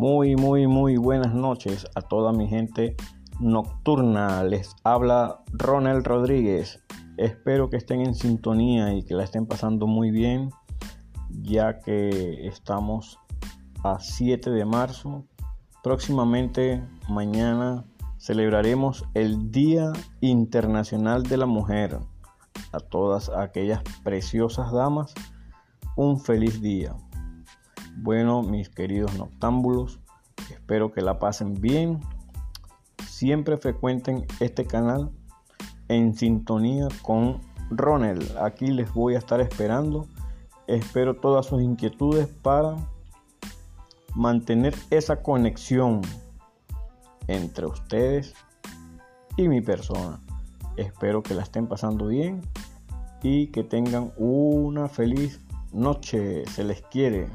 Muy, muy, muy buenas noches a toda mi gente nocturna. Les habla Ronald Rodríguez. Espero que estén en sintonía y que la estén pasando muy bien, ya que estamos a 7 de marzo. Próximamente, mañana, celebraremos el Día Internacional de la Mujer. A todas aquellas preciosas damas, un feliz día. Bueno, mis queridos noctámbulos, espero que la pasen bien. Siempre frecuenten este canal en sintonía con Ronel. Aquí les voy a estar esperando. Espero todas sus inquietudes para mantener esa conexión entre ustedes y mi persona. Espero que la estén pasando bien y que tengan una feliz noche. Se les quiere.